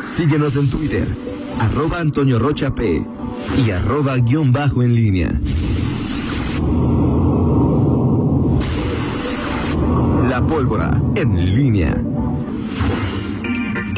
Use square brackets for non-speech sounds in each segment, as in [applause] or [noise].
Síguenos en Twitter, arroba Antonio Rocha P y arroba guion bajo en línea. La pólvora en línea.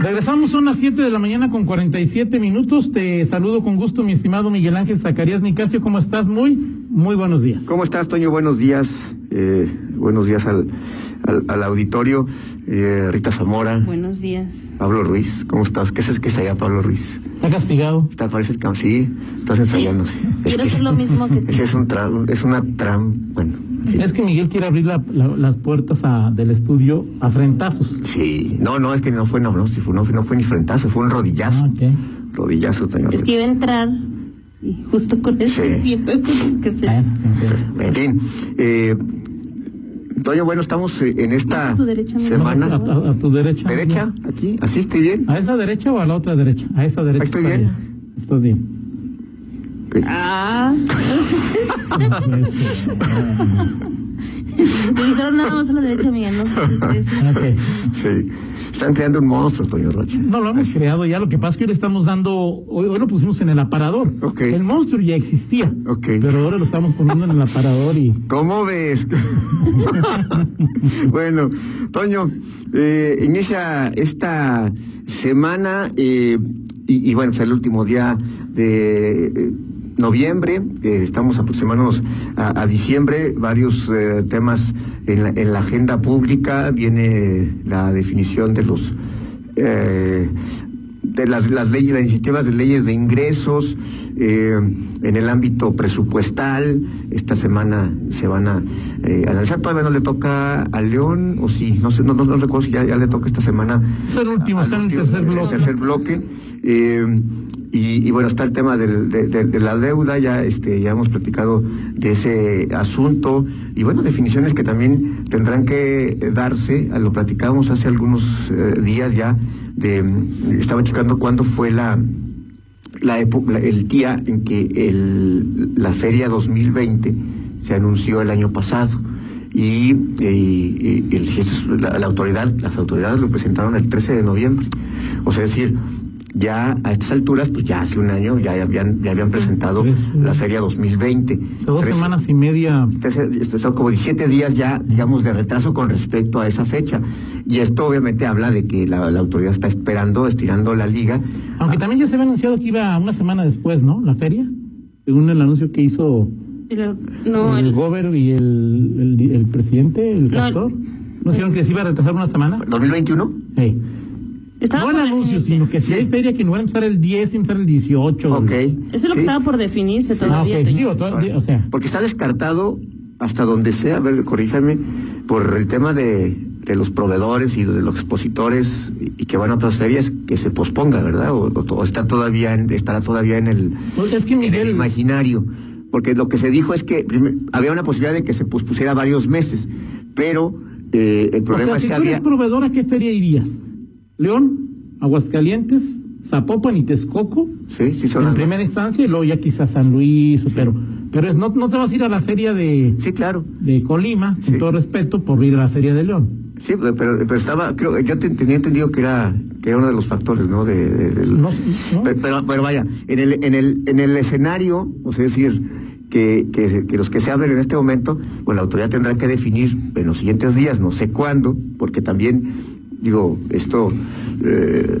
Regresamos, son las 7 de la mañana con 47 minutos. Te saludo con gusto, mi estimado Miguel Ángel Zacarías Nicasio. ¿Cómo estás? Muy, muy buenos días. ¿Cómo estás, Toño? Buenos días. Eh, buenos días al, al, al auditorio. Eh, Rita Zamora. Buenos días. Pablo Ruiz. ¿Cómo estás? ¿Qué es que se llama Pablo Ruiz? Está castigado. Está, parece el cam- Sí, estás ensayando. sí. Quiero Es hacer que- lo mismo que tú. [laughs] Ese es un es una tram, bueno. sí. Es que Miguel quiere abrir la- la- las puertas a- del estudio a frentazos. Sí, no, no, es que no fue, no, no, fue, no, fue- no fue ni frentazo, fue un rodillazo. Ah, ok. Rodillazo, Toño. Es que iba a entrar y justo con ese Sí. [laughs] que se... Bueno. En fin, eh, Toño, bueno, estamos eh, en esta a tu derecha, amigo. A, semana. a- a tu derecha. ¿Derecha? ¿Aquí? ¿Así estoy bien? ¿A esa derecha o a la otra derecha? A esa derecha. Ahí estoy bien. Estás bien. Ah. [laughs] Me dijeron nada más a la derecha, Miguel, ¿no? [laughs] Ok. Sí. Están creando un monstruo, Toño Rocha. No lo hemos creado ya, lo que pasa es que hoy le estamos dando, hoy, hoy lo pusimos en el aparador. Ok. El monstruo ya existía. Ok. Pero ahora lo estamos poniendo en el aparador y ¿Cómo ves? [laughs] bueno, Toño, eh, inicia esta semana eh, y, y bueno, es el último día de eh, noviembre, eh, estamos aproximándonos a, diciembre, varios eh, temas en la, en la agenda pública, viene la definición de los... eh, de las, las leyes, las iniciativas de leyes de ingresos eh, en el ámbito presupuestal. Esta semana se van a eh, analizar. Todavía no le toca a León, o sí, no sé, no, no, no recuerdo si ya, ya le toca esta semana. Es el último, está en el tercer bloque. tercer bloque. Eh, y, y bueno, está el tema del- de, de- de la deuda, ya, este, ya hemos platicado de ese asunto, y bueno, definiciones que también tendrán que darse, a lo platicábamos hace algunos eh, días ya, estaba checando cuándo fue la, la el día en que el, la feria 2020 se anunció el año pasado y, y- y el, la, la autoridad, las autoridades lo presentaron el 13 de noviembre. O sea, decir, ya a estas alturas, pues ya hace un año ya habían, ya habían presentado la feria 2020. o sea, dos semanas y media. Esto son como 17 días ya, digamos, de retraso con respecto a esa fecha. Y esto obviamente habla de que la, la autoridad está esperando, estirando la liga. Aunque también ya se había anunciado que iba una semana después, ¿no? La feria. Según el anuncio que hizo El- No, el el, gober y el, el, el presidente, el No, castor. ¿No dijeron que se iba a retrasar una semana? ¿2021? Sí. Estaba No el por anuncio, definirse. sino que si hay feria que no va a empezar el 10, empezar el 18. Ok. Eso es lo que Sí. estaba por definirse Ah, todavía. Digo, o sea, Porque está descartado hasta donde sea, a ver, corríjame, por el tema de, de los proveedores y de los expositores y, y que van a otras ferias, que se posponga, ¿verdad? O, o- o está todavía en- estará todavía en el, Pues es que en el Miguel, imaginario. Porque lo que se dijo es que primer- había una posibilidad de que se pospusiera varios meses, pero eh, el o problema sea, es si que tú eres había... proveedor, ¿a qué feria irías? León, Aguascalientes, Zapopan y Texcoco. Sí, sí, son en primera instancia y luego ya quizás San Luis, pero pero es no, no te vas a ir a la feria de, Sí, claro. de Colima, con Sí. todo respeto, por ir a la feria de León. Sí, pero, pero estaba, creo, yo te- tenía entendido que era, que era uno de los factores, ¿no? De, No, no. Pe- Pero, pero vaya, en el, en el, en el escenario, o sea, decir, que, que, que los que se hablen en este momento, pues la autoridad tendrá que definir en los siguientes días, no sé cuándo, porque también, digo, esto, eh,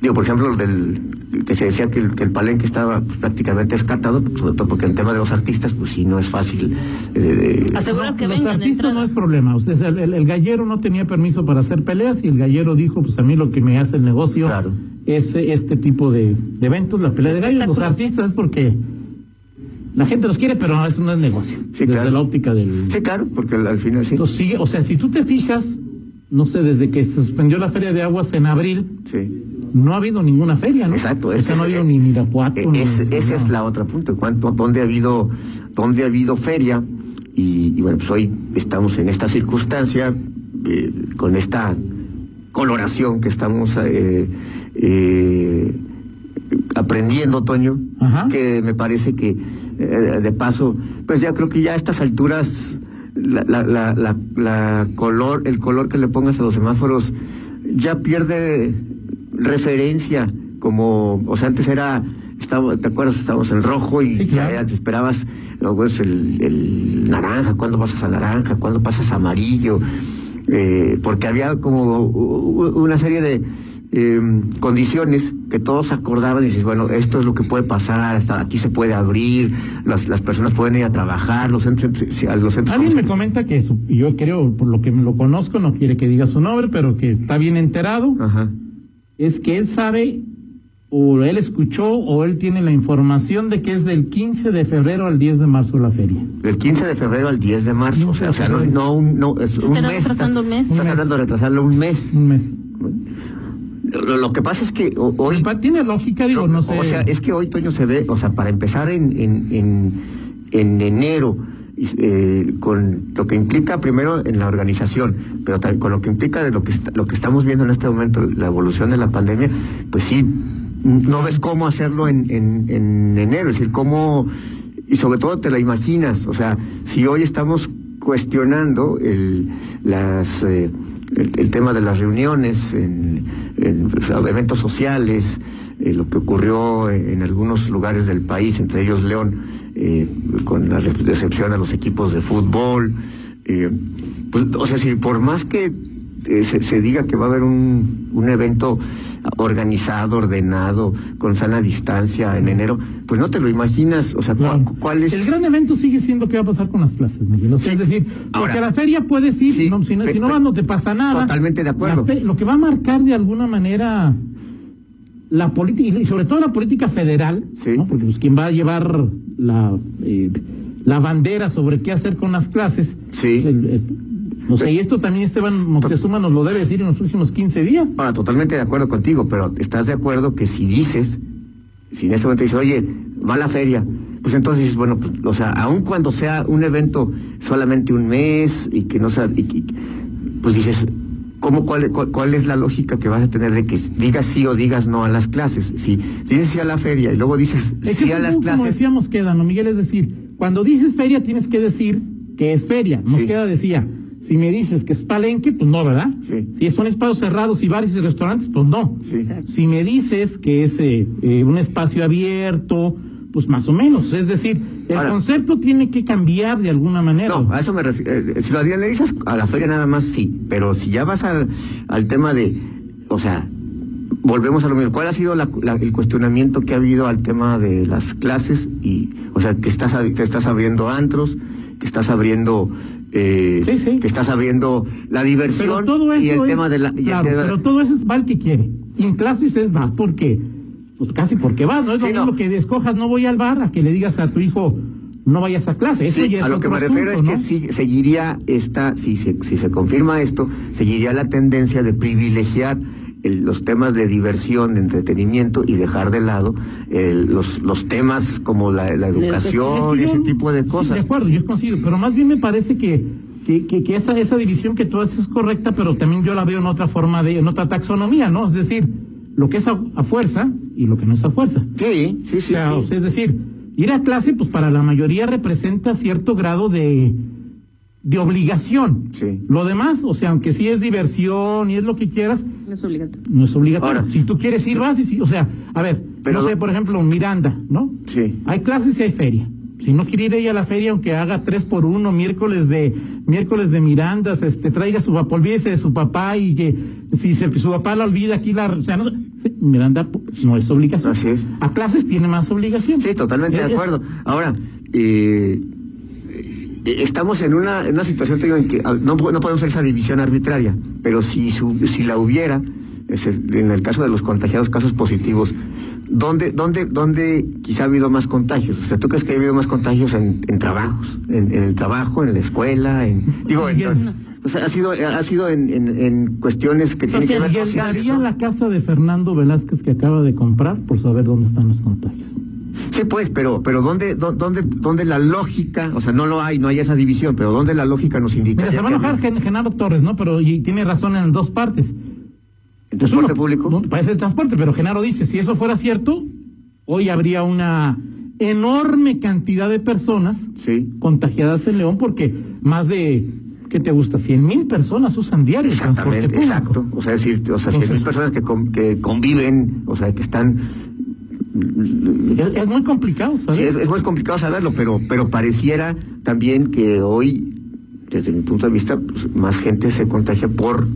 digo, por ejemplo, lo del que se decía que el, que el palenque estaba pues, prácticamente descartado, pues, sobre todo porque el tema de los artistas, pues sí, no es fácil. eh, Asegurar No, que los vengan de artistas no es problema. Ustedes, el, el- el gallero no tenía permiso para hacer peleas y el gallero dijo, pues a mí lo que me hace el negocio Claro. es eh, este tipo de, de eventos, la pelea de gallos. Los artistas es porque la gente los quiere, pero eso no es negocio. Sí, desde claro. la óptica del... Sí, claro, porque al, al final sí. Entonces, sigue, o sea, si tú te fijas, no sé, desde que se suspendió la feria de aguas en abril, Sí. no ha habido ninguna feria, ¿no? Exacto, O es sea, que no ha es- habido ni Mirapuato. Eh, ni- es- esa es la otra punto. ¿Cuánto, dónde ha habido, dónde ha habido feria? Y, y bueno, pues hoy estamos en esta circunstancia, eh, con esta coloración que estamos eh, eh, aprendiendo, Toño, Ajá. que me parece que de paso, pues ya creo que ya a estas alturas la, la, la, la, la color, el color que le pongas a los semáforos ya pierde referencia, como, o sea, antes era, estaba, ¿te acuerdas? Estábamos en rojo y Sí, claro. ya te esperabas luego es el, el naranja, cuándo pasas a naranja, cuándo pasas a amarillo, eh, porque había como una serie de eh, condiciones que todos acordaban y dices, bueno, esto es lo que puede pasar, hasta aquí se puede abrir, las, las personas pueden ir a trabajar, los centros, los centros Alguien me comenta que su- yo creo, por lo que me lo conozco, no quiere que diga su nombre, pero que está bien enterado, Ajá. es que él sabe, o él escuchó, o él tiene la información de que es del 15 de febrero al 10 de marzo la feria. Del 15 de febrero al 10 de marzo, o sea, o sea, no, no, un- no, es Se un mes. retrasando un mes. Estás hablando de retrasarlo un mes. Un mes. Lo, lo que pasa es que ho- hoy... Tiene lógica, digo, no, sé. O sea, es que hoy, Toño, se ve, o sea, para empezar en, en, en, en enero, eh, con lo que implica primero en la organización, pero también con lo que implica de lo que, está- lo que estamos viendo en este momento, la evolución de la pandemia, pues sí, no ves cómo hacerlo en, en, en enero, es decir, cómo, y sobre todo te la imaginas, o sea, si hoy estamos cuestionando el, las... eh, el, tema de las reuniones, en, en eventos sociales, eh, lo que ocurrió en, algunos lugares del país, entre ellos León, eh, con la recepción a los equipos de fútbol. eh, pues, o sea, si por más que se, se diga que va a haber un, un evento organizado, ordenado, con sana distancia en enero, pues no te lo imaginas, o sea, cu- Claro. ¿cuál es? El gran evento sigue siendo qué va a pasar con las clases, Miguel. O sea, Sí. Es decir, Ahora- porque a la feria puedes ir, Sí, no, si, no, si no pe- vas no te pasa nada. Totalmente de acuerdo. Lo que va a marcar de alguna manera la política, y sobre todo la política federal, Sí. ¿no? porque pues, quien va a llevar la, eh, la bandera sobre qué hacer con las clases, Sí. el- el- no sé, y esto también Esteban Moctezuma nos lo debe decir en los últimos 15 días. Ahora, totalmente de acuerdo contigo, pero ¿estás de acuerdo que si dices, si en este momento dices, oye, va a la feria, pues entonces dices, bueno, pues, o sea, aun cuando sea un evento solamente un mes y que no sea, y- y- pues dices, ¿cómo, cuál, cuál, cuál es la lógica que vas a tener de que digas sí o digas no a las clases? Si, si dices sí a la feria y luego dices Es sí a las poco Como clases, decíamos queda, ¿no, Miguel? Es decir, cuando dices feria tienes que decir que es feria. Nos Sí. queda decía, si me dices que es palenque, pues no, ¿verdad? Sí. Si son espacios cerrados y bares y restaurantes, pues no. Sí. Si me dices que es eh, eh, un espacio abierto, pues más o menos. Es decir, el Ahora- concepto tiene que cambiar de alguna manera. No, a eso me refiero. eh, si lo analizas a la feria nada más, sí. Pero si ya vas al, al tema de, o sea, volvemos a lo mismo. ¿Cuál ha sido la- la- el cuestionamiento que ha habido al tema de las clases? Y, o sea, que estás, que estás abriendo antros, que estás abriendo, eh, Sí, sí. que estás abriendo la diversión todo eso y el es- tema de la. y el claro, tema- pero todo eso es va el que quiere. Y en clases es vas porque, pues casi porque vas, no es lo mismo no. que escojas no voy al bar a que le digas a tu hijo no vayas a clase. Eso Sí, ya es a lo que me refiero asunto, es que ¿no? sí- seguiría esta, si se, si se confirma esto, seguiría la tendencia de privilegiar el- los temas de diversión, de entretenimiento y dejar de lado el- los, los temas como la, la educación. y Es que ese tipo de sí, cosas. de acuerdo, yo coincido, pero más bien me parece que, que, que, que esa, esa división que tú haces es correcta, pero también yo la veo en otra forma de, en otra taxonomía, ¿no? Es decir, lo que es a, a fuerza y lo que no es a fuerza. Sí, sí, sí. o, sea, sí. o sea, es decir, ir a clase, pues para la mayoría representa cierto grado de, de obligación. Sí. Lo demás, o sea, aunque sí es diversión y es lo que quieras, es obligatorio. no es obligatorio. Ahora- si tú quieres ir, vas y si, o sea, a ver, Pero- no sé, por ejemplo, Miranda, ¿no? Sí. Hay clases y hay feria. Si no quiere ir ella a la feria, aunque haga tres por uno, miércoles de miércoles de Mirandas, este, traiga su papá, olvídese de su papá y que si se- su papá la olvida aquí la, o sea, no, sí, Miranda no es obligación. Así es. A clases tiene más obligación. Sí, totalmente de acuerdo. Ahora, eh, estamos en una, en una situación digo, en que ah, no, no podemos hacer esa división arbitraria, pero si, su- si la hubiera, en el caso de los contagiados, casos positivos, ¿dónde, dónde, dónde quizá ha habido más contagios? O sea, ¿tú crees que ha habido más contagios en, en trabajos? En, en el trabajo, en la escuela, en, digo, en, o sea, ha sido, ha sido en, en, en cuestiones que tienen que ver sociales, ¿no? la casa de Fernando Velázquez que acaba de comprar por saber dónde están los contagios. Sí, pues, pero, pero ¿dónde, dó- dónde, dónde la lógica, o sea, no lo hay, no hay esa división, pero ¿dónde la lógica nos indica? Mira, se va a enojar Gen- Genaro Torres, ¿no? Pero y tiene razón en dos partes. ¿En transporte público? no, parece el transporte, pero Genaro dice, si eso fuera cierto, hoy habría una enorme cantidad de personas Sí. contagiadas en León porque más de ¿qué te gusta? 100 mil personas usan diario el transporte Exactamente, público. exacto. O sea, decir, o sea, cien mil Entonces- personas que, con- que conviven, o sea, que están Es, muy complicado, ¿sabes? Sí, es, es muy complicado saberlo, pero, pero pareciera también que hoy, desde mi punto de vista, pues, más gente se contagia por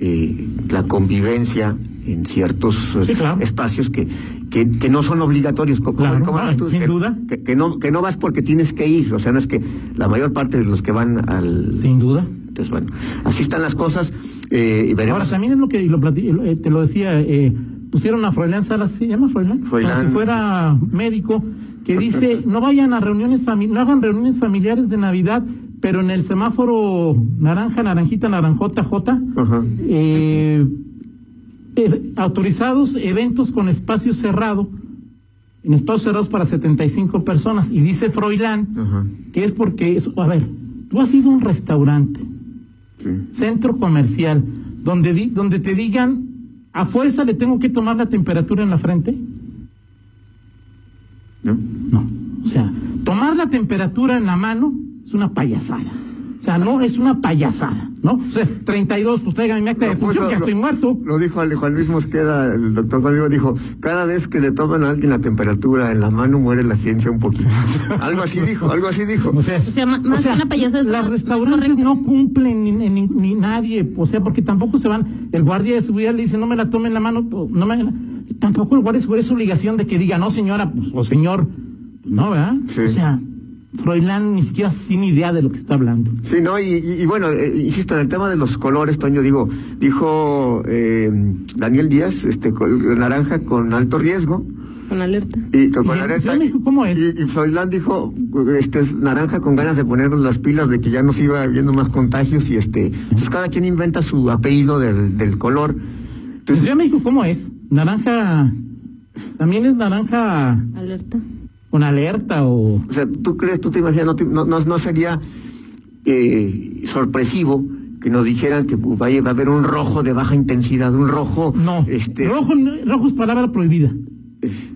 eh, la convivencia en ciertos eh, Sí, claro. espacios que, que, que no son obligatorios. como- Claro, como hablas tú, sin que, duda. Que, que no, que no vas porque tienes que ir, o sea, no es que la mayor parte de los que van al... Sin duda. Entonces, bueno, así están las cosas eh, y veremos. Ahora también es lo que lo te lo decía, eh, pusieron a Froilán Salas, ¿se llama Froilán? Froilán. Como si fuera médico, que dice, no vayan a reuniones familiares, no hagan reuniones familiares de Navidad, pero en el semáforo naranja, naranjita, naranjota, J, eh, eh, autorizados eventos con espacio cerrado, en espacios cerrados para 75 personas, y dice Froilán, Ajá. que es porque, es, a ver, tú has ido a un restaurante, Sí. centro comercial, donde, di- donde te digan, a fuerza le tengo que tomar la temperatura en la frente. ¿No? No. O sea, tomar la temperatura en la mano es una payasada. O sea, no es una payasada, ¿no? O sea, 32, pues traigan mi acta de puso- función, ya lo- estoy muerto. Lo dijo Juan Luis Mosqueda, el doctor Juan Luis dijo, cada vez que le toman a alguien la temperatura en la mano muere la ciencia un poquito. [laughs] algo así dijo, algo así dijo. O sea, O sea, más que una payasada es una- restaurantes no cumplen ni, ni- ni nadie, o sea, porque tampoco se van. El guardia de seguridad le dice, no me la tome en la mano, o no me. Tampoco el guardia de seguridad es obligación de que diga, no, señora, pues, o señor. No, ¿verdad? Sí. O sea, Froilán ni siquiera tiene idea de lo que está hablando. Sí, no, y, y- y bueno, eh, insisto, en el tema de los colores, Toño, digo, dijo eh, Daniel Díaz, este, col- naranja con alto riesgo, Con alerta. y con, ¿Y con alerta, México cómo es? Y, y Froilán dijo, este es naranja con ganas de ponernos las pilas de que ya nos iba habiendo más contagios y este, entonces cada quien inventa su apellido del, del color. ¿En Entonces, Ciudad de México cómo es? Naranja. También es naranja Alerta. Con alerta o. O sea, ¿tú crees, tú te imaginas, no, te- no, no, no sería eh, sorpresivo que nos dijeran que pues, vaya, va a haber un rojo de baja intensidad, un rojo... No. Este, Rojo, rojo es palabra prohibida. es-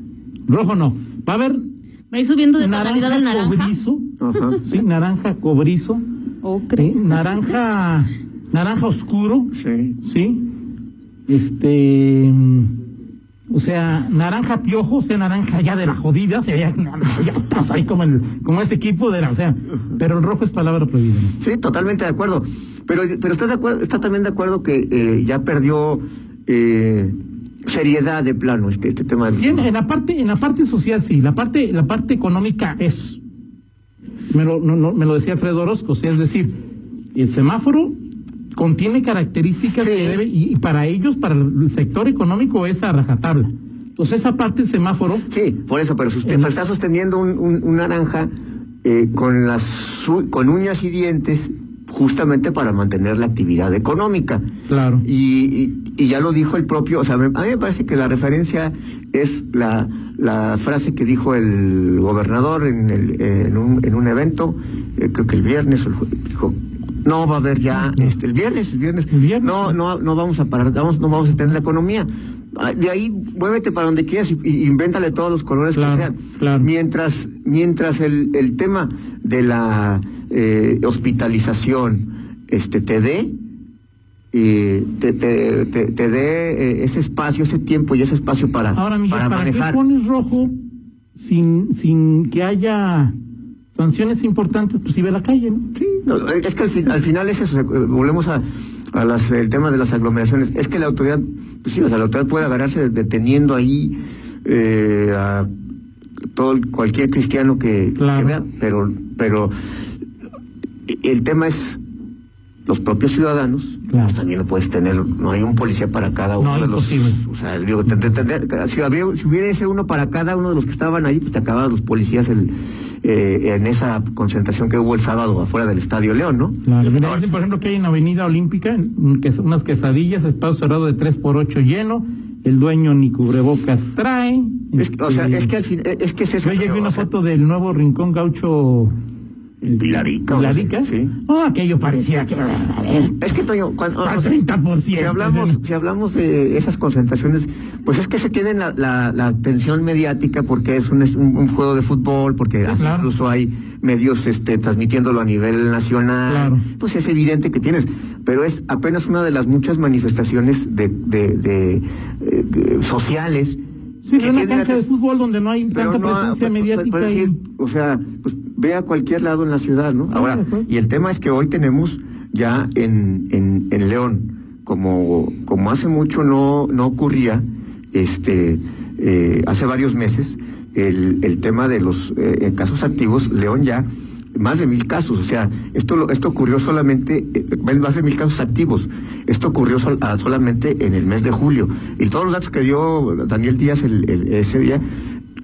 Rojo no. Va a haber Va a ir subiendo de tonalidad el naranja. cobrizo. Ajá. Sí, naranja cobrizo. Ocre. Sí, naranja, naranja oscuro. Sí. Sí. Este. O sea, naranja piojo, o sea, naranja ya de la jodida, o sea, ya, ya estás ahí como, el, como ese equipo de la, o sea, pero el rojo es palabra prohibida. ¿no? Sí, totalmente de acuerdo. Pero, pero estás de acuerdo, está también de acuerdo que eh, ya perdió eh, seriedad de plano este, este tema del Bien, en la parte, en la parte social sí, la parte, la parte económica es, me lo, no- no- me lo decía Alfredo Orozco, o sea, es decir, el semáforo contiene características Sí. que debe, y, para ellos, para el sector económico es a rajatabla. Entonces esa parte del semáforo, Sí, por eso, pero, suste- El- pero está sosteniendo un, un- un naranja eh, con las con uñas y dientes justamente para mantener la actividad económica. claro. Y, y- y ya lo dijo el propio, o sea, me- a mí me parece que la referencia es la, la frase que dijo el gobernador en, el, en, un, en un evento, eh, creo que el viernes, el dijo, no va a haber ya, este, el viernes, el viernes, El viernes. no, no, no vamos a parar, vamos, no vamos a tener la economía. Ah, De ahí, muévete para donde quieras y, y invéntale todos los colores Claro, que sean. claro. Mientras, mientras el, el tema de la eh, hospitalización este, te dé, eh, te, te, te, te dé eh, ese espacio, ese tiempo y ese espacio para, Ahora, Miguel, para ¿para, manejar. qué pones rojo sin, sin que haya sanciones importantes? Pues si ve la calle, ¿no? Sí, no, es que al, fin- al final es eso, volvemos a, a las, el tema de las aglomeraciones. Es que la autoridad, pues sí, o sea, la autoridad puede agarrarse deteniendo ahí eh, a todo cualquier cristiano que, Claro. que vea, pero, pero el tema es los propios ciudadanos. Claro. Pues también lo puedes tener, no hay un policía para cada uno No, de los. O sea, digo, te- te- te- si, habría- si hubiera ese uno para cada uno de los que estaban ahí, pues te acababan los policías el, eh, en esa concentración que hubo el sábado afuera del Estadio León, ¿no? Claro, mira, dicen, por ejemplo, que hay en Avenida Olímpica que son unas quesadillas, espacio cerrado de 3 por 8 lleno, el dueño ni cubrebocas trae. es, o sea, Este, es que al fin, es que es eso. Yo llegué una o sea, foto del nuevo Rincón Gaucho. El Pilarica, Pilarica. sí. Oh, aquello parecía que. Es que Toño, cuando, Al o sea, 30%, si hablamos, ¿sí? si hablamos de esas concentraciones, pues es que se tienen la, la, la atención mediática porque es un, es un, un juego de fútbol, porque claro. incluso hay medios este, transmitiéndolo a nivel nacional, pues es evidente que tienes, pero es apenas una de las muchas manifestaciones de, de, eh, sociales. Sí, que una cancha de fútbol donde no hay tanta presencia mediática. O sea, pues ve a cualquier lado en la ciudad, ¿no? Ahora, y el tema es que hoy tenemos ya en, en, en León, como, como hace mucho no, no ocurría, este, eh, hace varios meses, el, el tema de los eh, casos activos, León ya más de mil casos, o sea, esto esto ocurrió solamente, eh, más de mil casos activos, esto ocurrió ah, solamente en el mes de julio, y todos los datos que dio Daniel Díaz el, ese día,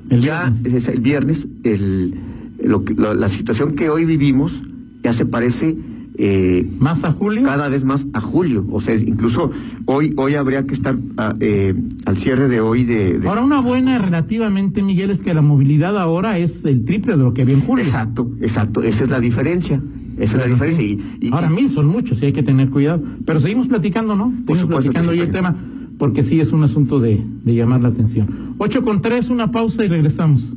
ya es el viernes, el, lo, la situación que hoy vivimos ya se parece eh, ¿Más a julio? Cada vez más a julio. O sea, incluso hoy hoy habría que estar ah, eh, al cierre de hoy de, Ahora, una buena relativamente, Miguel, es que la movilidad ahora es el triple de lo que había en julio. Exacto, exacto. Esa es la diferencia. Esa es la diferencia. Y, ahora mil son muchos y hay que tener cuidado. Pero seguimos platicando, ¿no? Por seguimos platicando hoy el tema, porque sí es un asunto de, de llamar la atención. Ocho con tres, una pausa y regresamos.